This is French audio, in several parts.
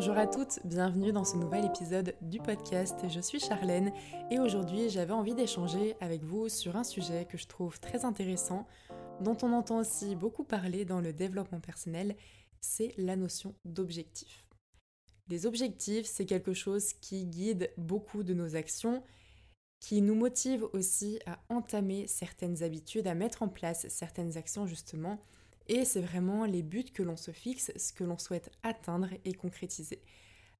Bonjour à toutes, bienvenue dans ce nouvel épisode du podcast. Je suis Charlène et aujourd'hui j'avais envie d'échanger avec vous sur un sujet que je trouve très intéressant, dont on entend aussi beaucoup parler dans le développement personnel, c'est la notion d'objectif. Les objectifs, c'est quelque chose qui guide beaucoup de nos actions, qui nous motive aussi à entamer certaines habitudes, à mettre en place certaines actions justement et c'est vraiment les buts que l'on se fixe, ce que l'on souhaite atteindre et concrétiser.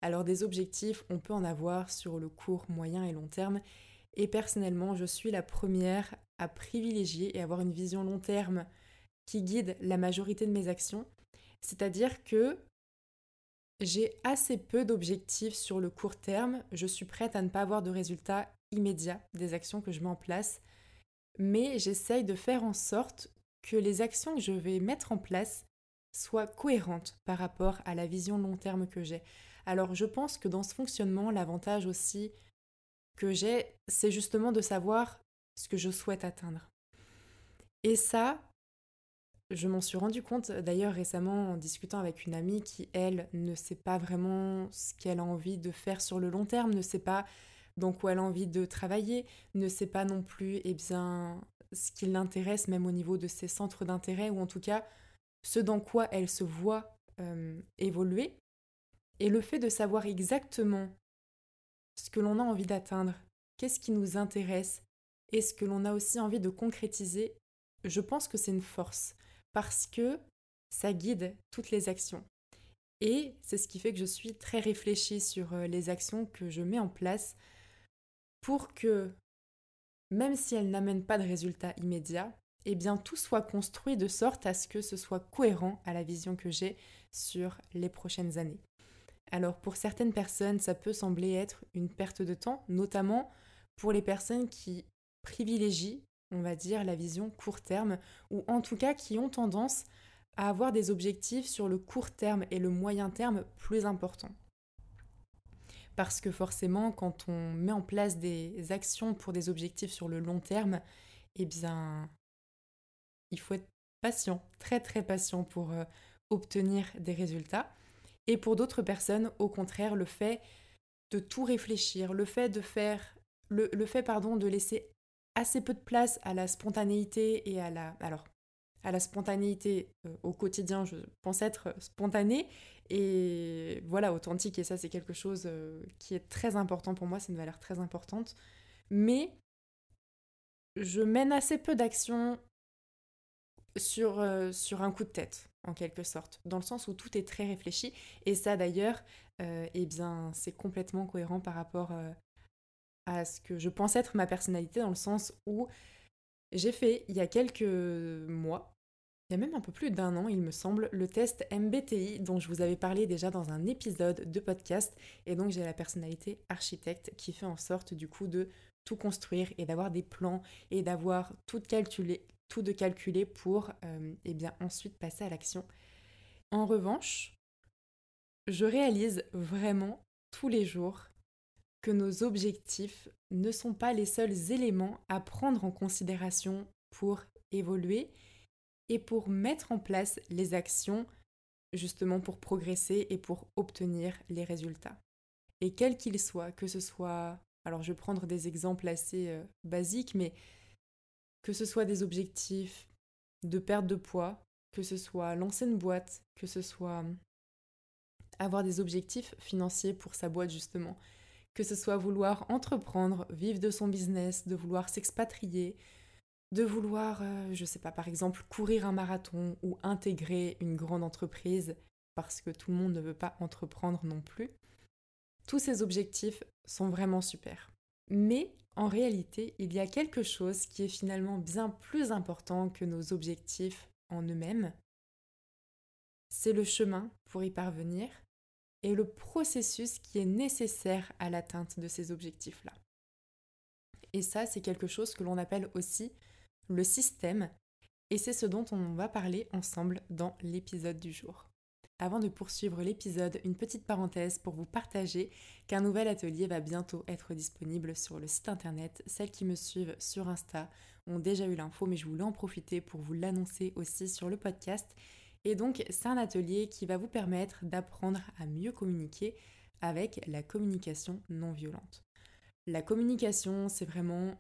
Alors des objectifs, on peut en avoir sur le court, moyen et long terme. Et personnellement, je suis la première à privilégier et avoir une vision long terme qui guide la majorité de mes actions. C'est-à-dire que j'ai assez peu d'objectifs sur le court terme. Je suis prête à ne pas avoir de résultats immédiats des actions que je mets en place. Mais j'essaye de faire en sorte que les actions que je vais mettre en place soient cohérentes par rapport à la vision long terme que j'ai. Alors je pense que dans ce fonctionnement, l'avantage aussi que j'ai, c'est justement de savoir ce que je souhaite atteindre. Et ça, je m'en suis rendu compte d'ailleurs récemment en discutant avec une amie qui, elle, ne sait pas vraiment ce qu'elle a envie de faire sur le long terme, ne sait pas dans quoi elle a envie de travailler, ne sait pas non plus eh bien, ce qui l'intéresse, même au niveau de ses centres d'intérêt, ou en tout cas ce dans quoi elle se voit euh, évoluer. Et le fait de savoir exactement ce que l'on a envie d'atteindre, qu'est-ce qui nous intéresse, et ce que l'on a aussi envie de concrétiser, je pense que c'est une force, parce que ça guide toutes les actions. Et c'est ce qui fait que je suis très réfléchie sur euh, les actions que je mets en place pour que même si elle n'amène pas de résultats immédiats, eh bien tout soit construit de sorte à ce que ce soit cohérent à la vision que j'ai sur les prochaines années. Alors pour certaines personnes, ça peut sembler être une perte de temps, notamment pour les personnes qui privilégient, on va dire, la vision court terme, ou en tout cas qui ont tendance à avoir des objectifs sur le court terme et le moyen terme plus importants. Parce que forcément, quand on met en place des actions pour des objectifs sur le long terme, eh bien, il faut être patient, très très patient pour euh, obtenir des résultats. Et pour d'autres personnes, au contraire, le fait de tout réfléchir, le fait de faire, le, fait pardon, de laisser assez peu de place à la spontanéité et à la, alors à la spontanéité euh, au quotidien, je pense être spontanée et voilà, authentique. Et ça, c'est quelque chose euh, qui est très important pour moi, c'est une valeur très importante. Mais je mène assez peu d'actions sur, euh, sur un coup de tête, en quelque sorte, dans le sens où tout est très réfléchi. Et ça, d'ailleurs, eh bien, c'est complètement cohérent par rapport à ce que je pense être ma personnalité, dans le sens où j'ai fait il y a quelques mois, il y a même un peu plus d'un an, il me semble, le test MBTI dont je vous avais parlé déjà dans un épisode de podcast. Et donc j'ai la personnalité architecte qui fait en sorte du coup de tout construire et d'avoir des plans et d'avoir tout calculé, de calculer pour euh, eh bien ensuite passer à l'action. En revanche, je réalise vraiment tous les jours que nos objectifs ne sont pas les seuls éléments à prendre en considération pour évoluer et pour mettre en place les actions justement pour progresser et pour obtenir les résultats. Et quels qu'ils soient, que ce soit, alors je vais prendre des exemples assez euh, basiques, mais que ce soit des objectifs de perte de poids, que ce soit lancer une boîte, que ce soit avoir des objectifs financiers pour sa boîte justement, que ce soit vouloir entreprendre, vivre de son business, de vouloir s'expatrier, de vouloir, euh, je sais pas, par exemple, courir un marathon ou intégrer une grande entreprise parce que tout le monde ne veut pas entreprendre non plus. Tous ces objectifs sont vraiment super. Mais en réalité, il y a quelque chose qui est finalement bien plus important que nos objectifs en eux-mêmes. C'est le chemin pour y parvenir et le processus qui est nécessaire à l'atteinte de ces objectifs-là. Et ça, c'est quelque chose que l'on appelle aussi le système, et c'est ce dont on va parler ensemble dans l'épisode du jour. Avant de poursuivre l'épisode, une petite parenthèse pour vous partager qu'un nouvel atelier va bientôt être disponible sur le site internet. Celles qui me suivent sur Insta ont déjà eu l'info, mais je voulais en profiter pour vous l'annoncer aussi sur le podcast. Et donc c'est un atelier qui va vous permettre d'apprendre à mieux communiquer avec la communication non violente. La communication, c'est vraiment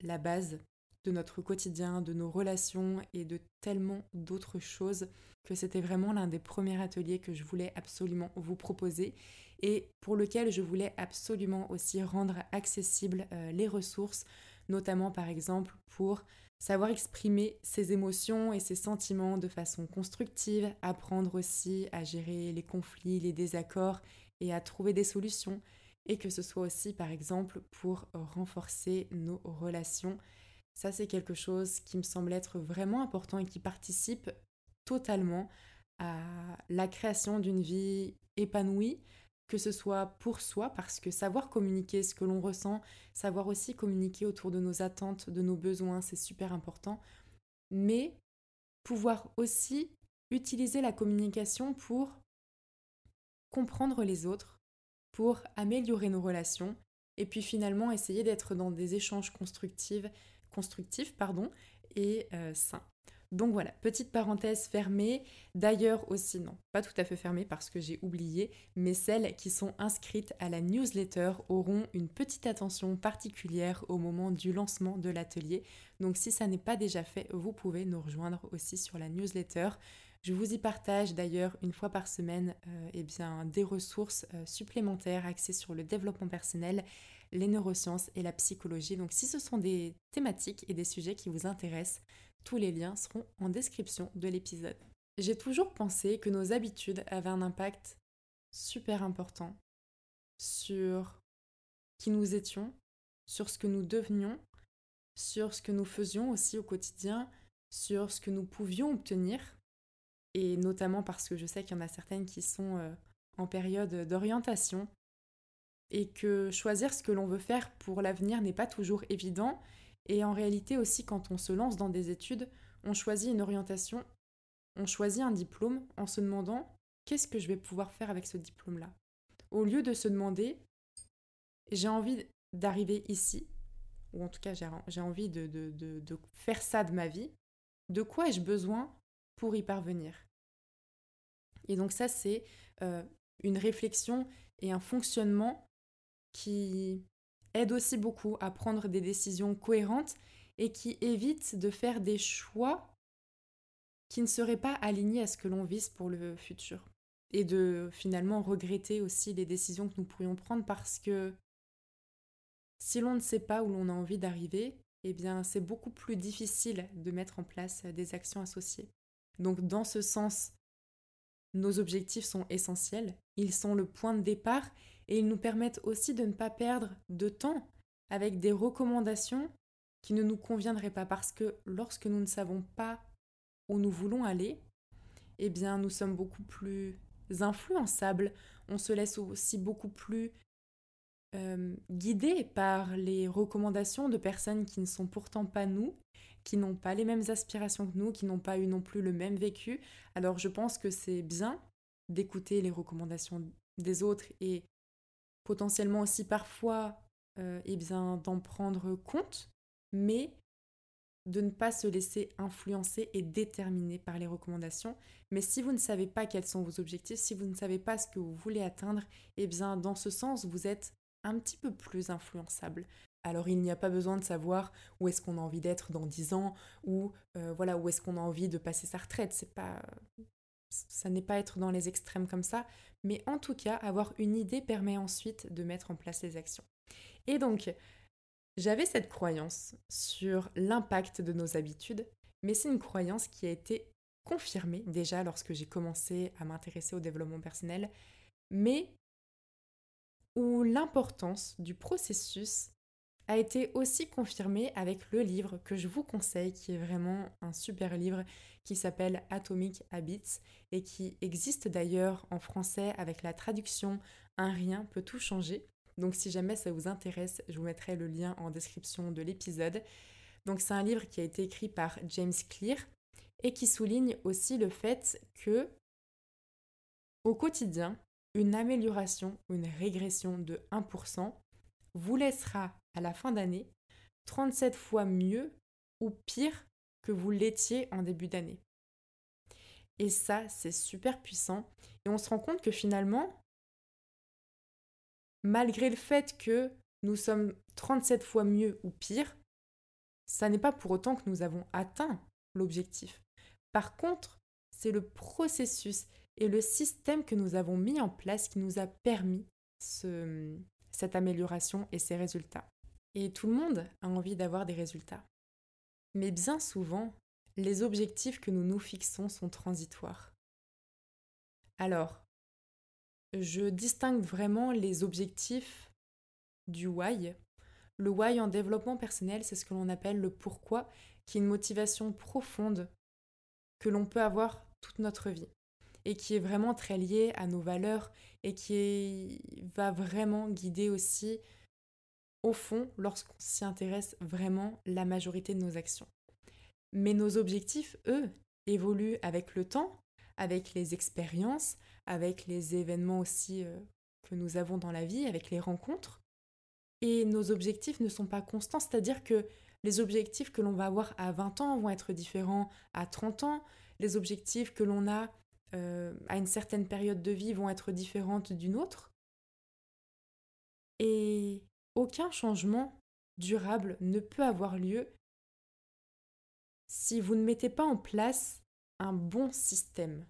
la base de notre quotidien, de nos relations et de tellement d'autres choses que c'était vraiment l'un des premiers ateliers que je voulais absolument vous proposer et pour lequel je voulais absolument aussi rendre accessibles euh, les ressources, notamment par exemple pour savoir exprimer ses émotions et ses sentiments de façon constructive, apprendre aussi à gérer les conflits, les désaccords et à trouver des solutions, et que ce soit aussi par exemple pour renforcer nos relations ça, c'est quelque chose qui me semble être vraiment important et qui participe totalement à la création d'une vie épanouie, que ce soit pour soi, parce que savoir communiquer ce que l'on ressent, savoir aussi communiquer autour de nos attentes, de nos besoins, c'est super important, mais pouvoir aussi utiliser la communication pour comprendre les autres, pour améliorer nos relations, et puis finalement essayer d'être dans des échanges constructifs, constructif pardon, et euh, sain. Donc voilà, petite parenthèse fermée. D'ailleurs aussi, non, pas tout à fait fermée parce que j'ai oublié, mais celles qui sont inscrites à la newsletter auront une petite attention particulière au moment du lancement de l'atelier. Donc si ça n'est pas déjà fait, vous pouvez nous rejoindre aussi sur la newsletter. Je vous y partage d'ailleurs une fois par semaine euh, eh bien, des ressources euh, supplémentaires axées sur le développement personnel les neurosciences et la psychologie. Donc si ce sont des thématiques et des sujets qui vous intéressent, tous les liens seront en description de l'épisode. J'ai toujours pensé que nos habitudes avaient un impact super important sur qui nous étions, sur ce que nous devenions, sur ce que nous faisions aussi au quotidien, sur ce que nous pouvions obtenir, et notamment parce que je sais qu'il y en a certaines qui sont euh, en période d'orientation et que choisir ce que l'on veut faire pour l'avenir n'est pas toujours évident. Et en réalité aussi, quand on se lance dans des études, on choisit une orientation, on choisit un diplôme en se demandant qu'est-ce que je vais pouvoir faire avec ce diplôme-là. Au lieu de se demander, j'ai envie d'arriver ici, ou en tout cas j'ai envie de, de, faire ça de ma vie, de quoi ai-je besoin pour y parvenir? Et donc ça, c'est euh, une réflexion et un fonctionnement qui aide aussi beaucoup à prendre des décisions cohérentes et qui évite de faire des choix qui ne seraient pas alignés à ce que l'on vise pour le futur. Et de finalement regretter aussi les décisions que nous pourrions prendre parce que si l'on ne sait pas où l'on a envie d'arriver, eh bien c'est beaucoup plus difficile de mettre en place des actions associées. Donc dans ce sens, nos objectifs sont essentiels, ils sont le point de départ et ils nous permettent aussi de ne pas perdre de temps avec des recommandations qui ne nous conviendraient pas parce que lorsque nous ne savons pas où nous voulons aller, eh bien nous sommes beaucoup plus influençables, on se laisse aussi beaucoup plus euh, guidés par les recommandations de personnes qui ne sont pourtant pas nous, qui n'ont pas les mêmes aspirations que nous, qui n'ont pas eu non plus le même vécu. Alors je pense que c'est bien d'écouter les recommandations des autres et potentiellement aussi parfois euh, eh bien d'en prendre compte, mais de ne pas se laisser influencer et déterminer par les recommandations. Mais si vous ne savez pas quels sont vos objectifs, si vous ne savez pas ce que vous voulez atteindre, eh bien dans ce sens, vous êtes un petit peu plus influençable. Alors il n'y a pas besoin de savoir où est-ce qu'on a envie d'être dans 10 ans ou euh, voilà où est-ce qu'on a envie de passer sa retraite. C'est pas ça n'est pas être dans les extrêmes comme ça, mais en tout cas, avoir une idée permet ensuite de mettre en place les actions. Et donc, j'avais cette croyance sur l'impact de nos habitudes, mais c'est une croyance qui a été confirmée déjà lorsque j'ai commencé à m'intéresser au développement personnel, mais où l'importance du processus a été aussi confirmée avec le livre que je vous conseille, qui est vraiment un super livre qui s'appelle Atomic Habits et qui existe d'ailleurs en français avec la traduction Un rien peut tout changer. Donc si jamais ça vous intéresse, je vous mettrai le lien en description de l'épisode. Donc c'est un livre qui a été écrit par James Clear et qui souligne aussi le fait que au quotidien, une amélioration ou une régression de 1% vous laissera à la fin d'année 37 fois mieux ou pire que vous l'étiez en début d'année. Et ça, c'est super puissant. Et on se rend compte que finalement, malgré le fait que nous sommes 37 fois mieux ou pire, ça n'est pas pour autant que nous avons atteint l'objectif. Par contre, c'est le processus et le système que nous avons mis en place qui nous a permis cette amélioration et ces résultats. Et tout le monde a envie d'avoir des résultats. Mais bien souvent, les objectifs que nous nous fixons sont transitoires. Alors, je distingue vraiment les objectifs du why. Le why en développement personnel, c'est ce que l'on appelle le pourquoi, qui est une motivation profonde que l'on peut avoir toute notre vie et qui est vraiment très liée à nos valeurs et qui va vraiment guider aussi au fond lorsqu'on s'y intéresse vraiment la majorité de nos actions. Mais nos objectifs, eux, évoluent avec le temps, avec les expériences, avec les événements aussi euh, que nous avons dans la vie, avec les rencontres. Et nos objectifs ne sont pas constants, c'est-à-dire que les objectifs que l'on va avoir à 20 ans vont être différents à 30 ans, les objectifs que l'on a euh, à une certaine période de vie vont être différentes d'une autre. Et aucun changement durable ne peut avoir lieu si vous ne mettez pas en place un bon système.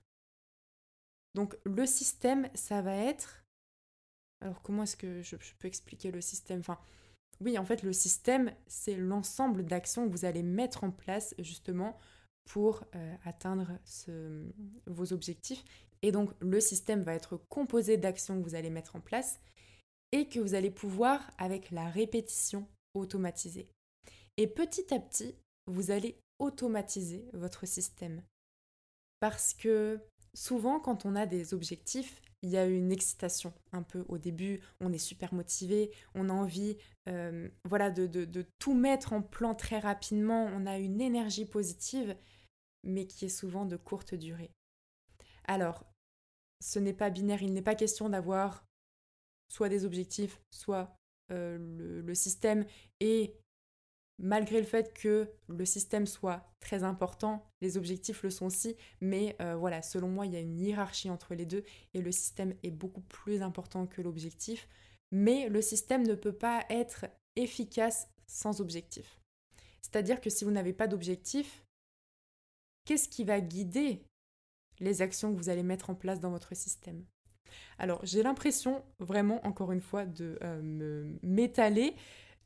Donc le système, ça va être... Alors comment est-ce que je, peux expliquer le système? Enfin, oui, en fait, le système, c'est l'ensemble d'actions que vous allez mettre en place justement pour euh, atteindre vos objectifs. Et donc le système va être composé d'actions que vous allez mettre en place et que vous allez pouvoir, avec la répétition, automatiser. Et petit à petit, vous allez automatiser votre système. Parce que souvent, quand on a des objectifs, il y a une excitation un peu au début, on est super motivé, on a envie euh, voilà, de, de, tout mettre en plan très rapidement, on a une énergie positive, mais qui est souvent de courte durée. Alors, ce n'est pas binaire, il n'est pas question d'avoir soit des objectifs, soit euh, le, système, et malgré le fait que le système soit très important, les objectifs le sont aussi, mais euh, voilà, selon moi, il y a une hiérarchie entre les deux et le système est beaucoup plus important que l'objectif, mais le système ne peut pas être efficace sans objectif. C'est-à-dire que si vous n'avez pas d'objectif, qu'est-ce qui va guider les actions que vous allez mettre en place dans votre système? Alors j'ai l'impression vraiment encore une fois de euh, m'étaler,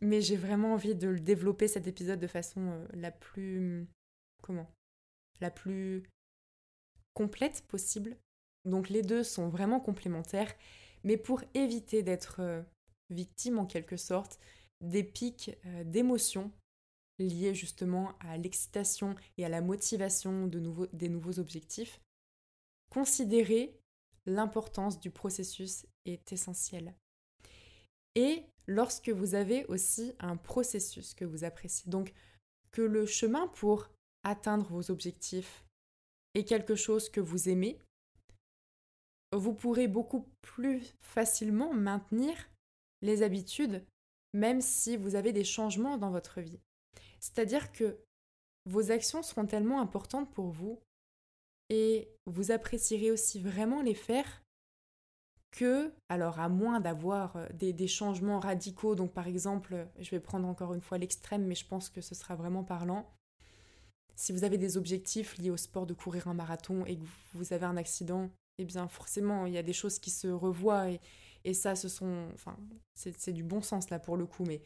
mais j'ai vraiment envie de le développer cet épisode de façon euh, la plus comment? La plus complète possible. Donc les deux sont vraiment complémentaires, mais pour éviter d'être euh, victime en quelque sorte des pics euh, d'émotions liés justement à l'excitation et à la motivation de des nouveaux objectifs, considérer l'importance du processus est essentielle. Et lorsque vous avez aussi un processus que vous appréciez. Donc que le chemin pour atteindre vos objectifs est quelque chose que vous aimez, vous pourrez beaucoup plus facilement maintenir les habitudes même si vous avez des changements dans votre vie. C'est-à-dire que vos actions seront tellement importantes pour vous et vous apprécierez aussi vraiment les faire que, alors à moins d'avoir euh, des, changements radicaux, donc par exemple, je vais prendre encore une fois l'extrême, mais je pense que ce sera vraiment parlant. Si vous avez des objectifs liés au sport de courir un marathon et que vous avez un accident, eh bien forcément, il y a des choses qui se revoient et, et ça, ce sont, enfin, c'est du bon sens là pour le coup, mais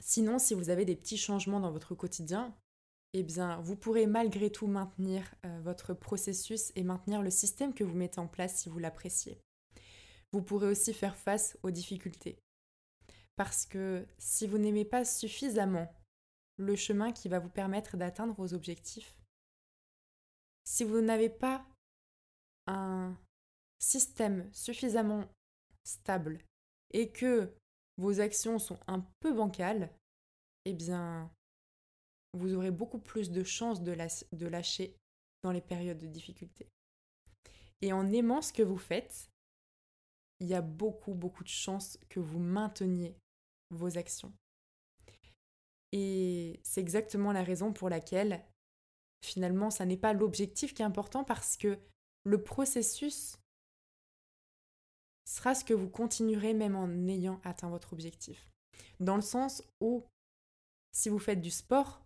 sinon, si vous avez des petits changements dans votre quotidien, eh bien, vous pourrez malgré tout maintenir euh, votre processus et maintenir le système que vous mettez en place si vous l'appréciez. Vous pourrez aussi faire face aux difficultés. Parce que si vous n'aimez pas suffisamment le chemin qui va vous permettre d'atteindre vos objectifs, si vous n'avez pas un système suffisamment stable et que vos actions sont un peu bancales, eh bien, vous aurez beaucoup plus de chances de, lâcher dans les périodes de difficulté. Et en aimant ce que vous faites, il y a beaucoup, beaucoup de chances que vous mainteniez vos actions. Et c'est exactement la raison pour laquelle finalement, ça n'est pas l'objectif qui est important parce que le processus sera ce que vous continuerez même en ayant atteint votre objectif. Dans le sens où, si vous faites du sport,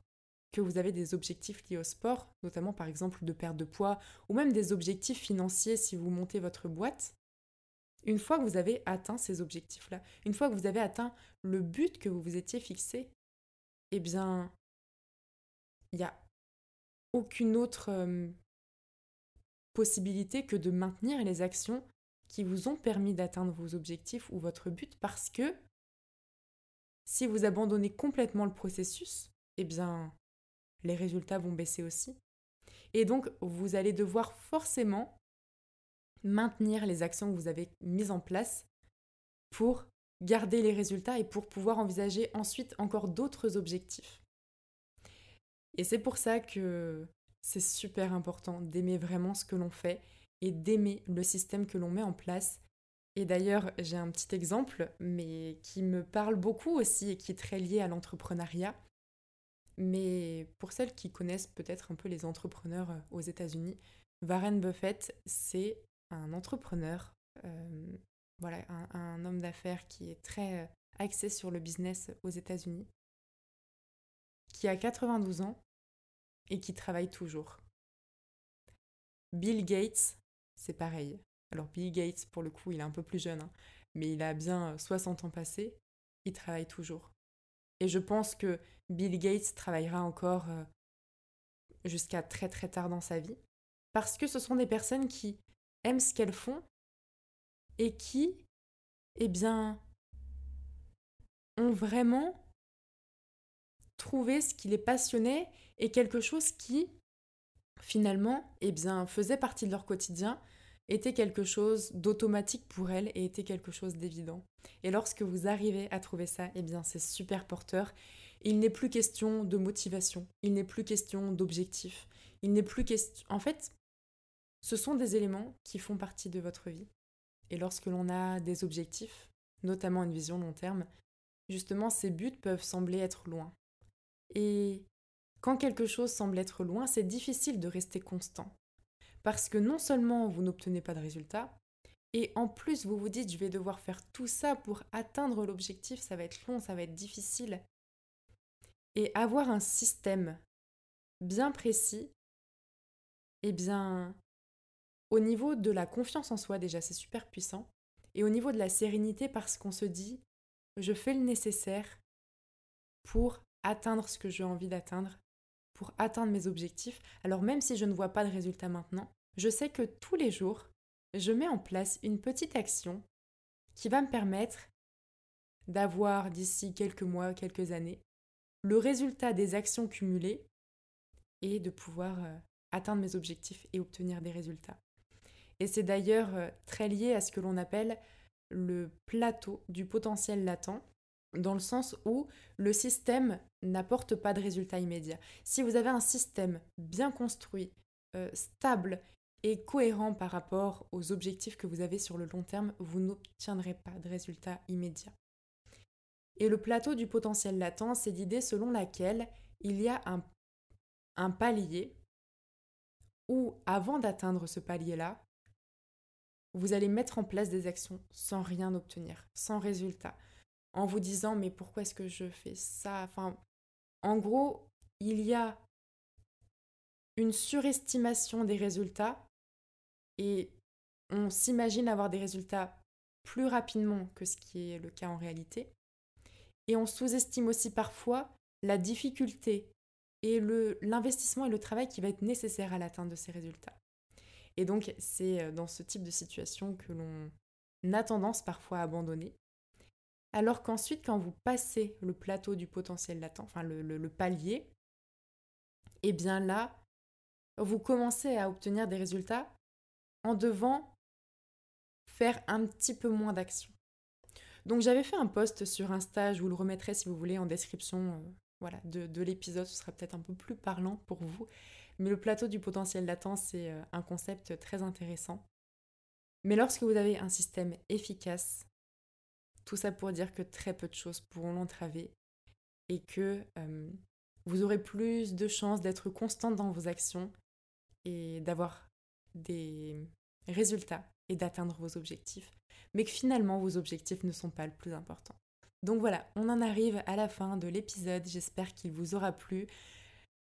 que vous avez des objectifs liés au sport, notamment par exemple de perte de poids, ou même des objectifs financiers si vous montez votre boîte, une fois que vous avez atteint ces objectifs-là, une fois que vous avez atteint le but que vous vous étiez fixé, eh bien, il n'y a aucune autre possibilité que de maintenir les actions qui vous ont permis d'atteindre vos objectifs ou votre but parce que si vous abandonnez complètement le processus, eh bien, les résultats vont baisser aussi. Et donc, vous allez devoir forcément maintenir les actions que vous avez mises en place pour garder les résultats et pour pouvoir envisager ensuite encore d'autres objectifs. Et c'est pour ça que c'est super important d'aimer vraiment ce que l'on fait et d'aimer le système que l'on met en place. Et d'ailleurs, j'ai un petit exemple, mais qui me parle beaucoup aussi et qui est très lié à l'entrepreneuriat. Mais pour celles qui connaissent peut-être un peu les entrepreneurs euh, aux États-Unis, Warren Buffett, c'est un entrepreneur, euh, un, homme d'affaires qui est très euh, axé sur le business aux États-Unis, qui a 92 ans et qui travaille toujours. Bill Gates, c'est pareil. Alors Bill Gates, pour le coup, il est un peu plus jeune, hein, mais il a bien 60 ans passés, il travaille toujours. Et je pense que Bill Gates travaillera encore euh, jusqu'à très très tard dans sa vie. Parce que ce sont des personnes qui aiment ce qu'elles font et qui, eh bien, ont vraiment trouvé ce qui les passionnait et quelque chose qui, finalement, eh bien, faisait partie de leur quotidien était quelque chose d'automatique pour elle et était quelque chose d'évident. Et lorsque vous arrivez à trouver ça, eh bien c'est super porteur. Il n'est plus question de motivation, il n'est plus question d'objectif, il n'est plus question... En fait, ce sont des éléments qui font partie de votre vie. Et lorsque l'on a des objectifs, notamment une vision long terme, justement ces buts peuvent sembler être loin. Et quand quelque chose semble être loin, c'est difficile de rester constant. Parce que non seulement vous n'obtenez pas de résultats, et en plus vous vous dites je vais devoir faire tout ça pour atteindre l'objectif, ça va être long, ça va être difficile. Et avoir un système bien précis, eh bien, au niveau de la confiance en soi déjà, c'est super puissant. Et au niveau de la sérénité, parce qu'on se dit, je fais le nécessaire pour atteindre ce que j'ai envie d'atteindre atteindre mes objectifs. Alors même si je ne vois pas de résultat maintenant, je sais que tous les jours, je mets en place une petite action qui va me permettre d'avoir d'ici quelques mois, quelques années, le résultat des actions cumulées et de pouvoir euh, atteindre mes objectifs et obtenir des résultats. Et c'est d'ailleurs euh, très lié à ce que l'on appelle le plateau du potentiel latent, dans le sens où le système n'apporte pas de résultat immédiat. Si vous avez un système bien construit, euh, stable et cohérent par rapport aux objectifs que vous avez sur le long terme, vous n'obtiendrez pas de résultat immédiat. Et le plateau du potentiel latent, c'est l'idée selon laquelle il y a un, un palier où, avant d'atteindre ce palier-là, vous allez mettre en place des actions sans rien obtenir, sans résultat en vous disant mais pourquoi est-ce que je fais ça? Enfin, en gros, il y a une surestimation des résultats et on s'imagine avoir des résultats plus rapidement que ce qui est le cas en réalité. Et on sous-estime aussi parfois la difficulté et l'investissement et le travail qui va être nécessaire à l'atteinte de ces résultats. Et donc c'est euh, dans ce type de situation que l'on a tendance parfois à abandonner alors qu'ensuite, quand vous passez le plateau du potentiel latent, enfin le, palier, eh bien là, vous commencez à obtenir des résultats en devant faire un petit peu moins d'action. Donc j'avais fait un post sur Insta, je vous le remettrai si vous voulez en description euh, voilà, de, de l'épisode, ce sera peut-être un peu plus parlant pour vous. Mais le plateau du potentiel latent, c'est euh, un concept très intéressant. Mais lorsque vous avez un système efficace, tout ça pour dire que très peu de choses pourront l'entraver et que euh, vous aurez plus de chances d'être constante dans vos actions et d'avoir des résultats et d'atteindre vos objectifs, mais que finalement vos objectifs ne sont pas le plus important. Donc voilà, on en arrive à la fin de l'épisode, j'espère qu'il vous aura plu.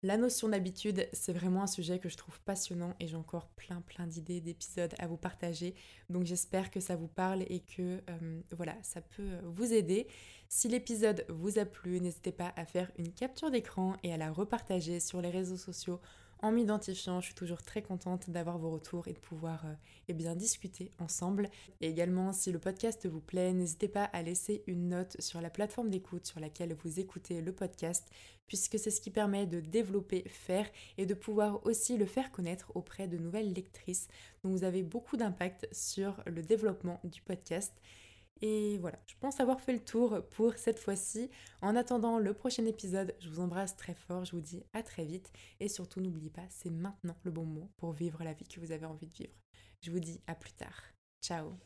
La notion d'habitude, c'est vraiment un sujet que je trouve passionnant et j'ai encore plein plein d'idées, d'épisodes à vous partager. Donc j'espère que ça vous parle et que euh, voilà, ça peut vous aider. Si l'épisode vous a plu, n'hésitez pas à faire une capture d'écran et à la repartager sur les réseaux sociaux en m'identifiant. Je suis toujours très contente d'avoir vos retours et de pouvoir euh, eh discuter ensemble. Et également, si le podcast vous plaît, n'hésitez pas à laisser une note sur la plateforme d'écoute sur laquelle vous écoutez le podcast, puisque c'est ce qui permet de développer, faire et de pouvoir aussi le faire connaître auprès de nouvelles lectrices. Donc vous avez beaucoup d'impact sur le développement du podcast. Et voilà, je pense avoir fait le tour pour cette fois-ci. En attendant le prochain épisode, je vous embrasse très fort, je vous dis à très vite. Et surtout, n'oubliez pas, c'est maintenant le bon mot pour vivre la vie que vous avez envie de vivre. Je vous dis à plus tard. Ciao